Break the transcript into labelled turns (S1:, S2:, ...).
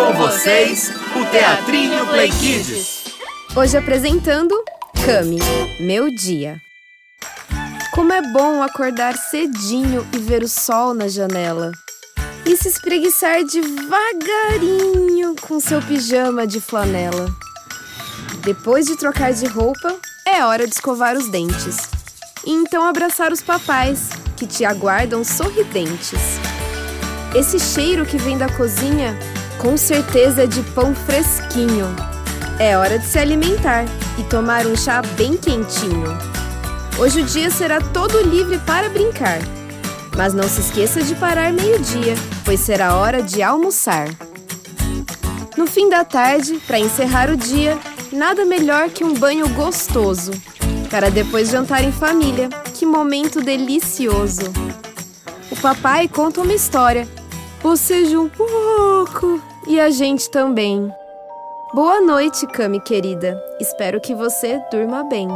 S1: Com vocês, o Teatrinho Play Kids.
S2: Hoje apresentando Cami, meu dia. Como é bom acordar cedinho e ver o sol na janela. E se espreguiçar devagarinho com seu pijama de flanela. Depois de trocar de roupa, é hora de escovar os dentes. E então abraçar os papais, que te aguardam sorridentes. Esse cheiro que vem da cozinha, com certeza de pão fresquinho. É hora de se alimentar e tomar um chá bem quentinho. Hoje o dia será todo livre para brincar. Mas não se esqueça de parar meio-dia, pois será hora de almoçar. No fim da tarde, para encerrar o dia, nada melhor que um banho gostoso. Para depois jantar em família. Que momento delicioso! O papai conta uma história. Boceja um pouco e a gente também. Boa noite, Cami querida. Espero que você durma bem.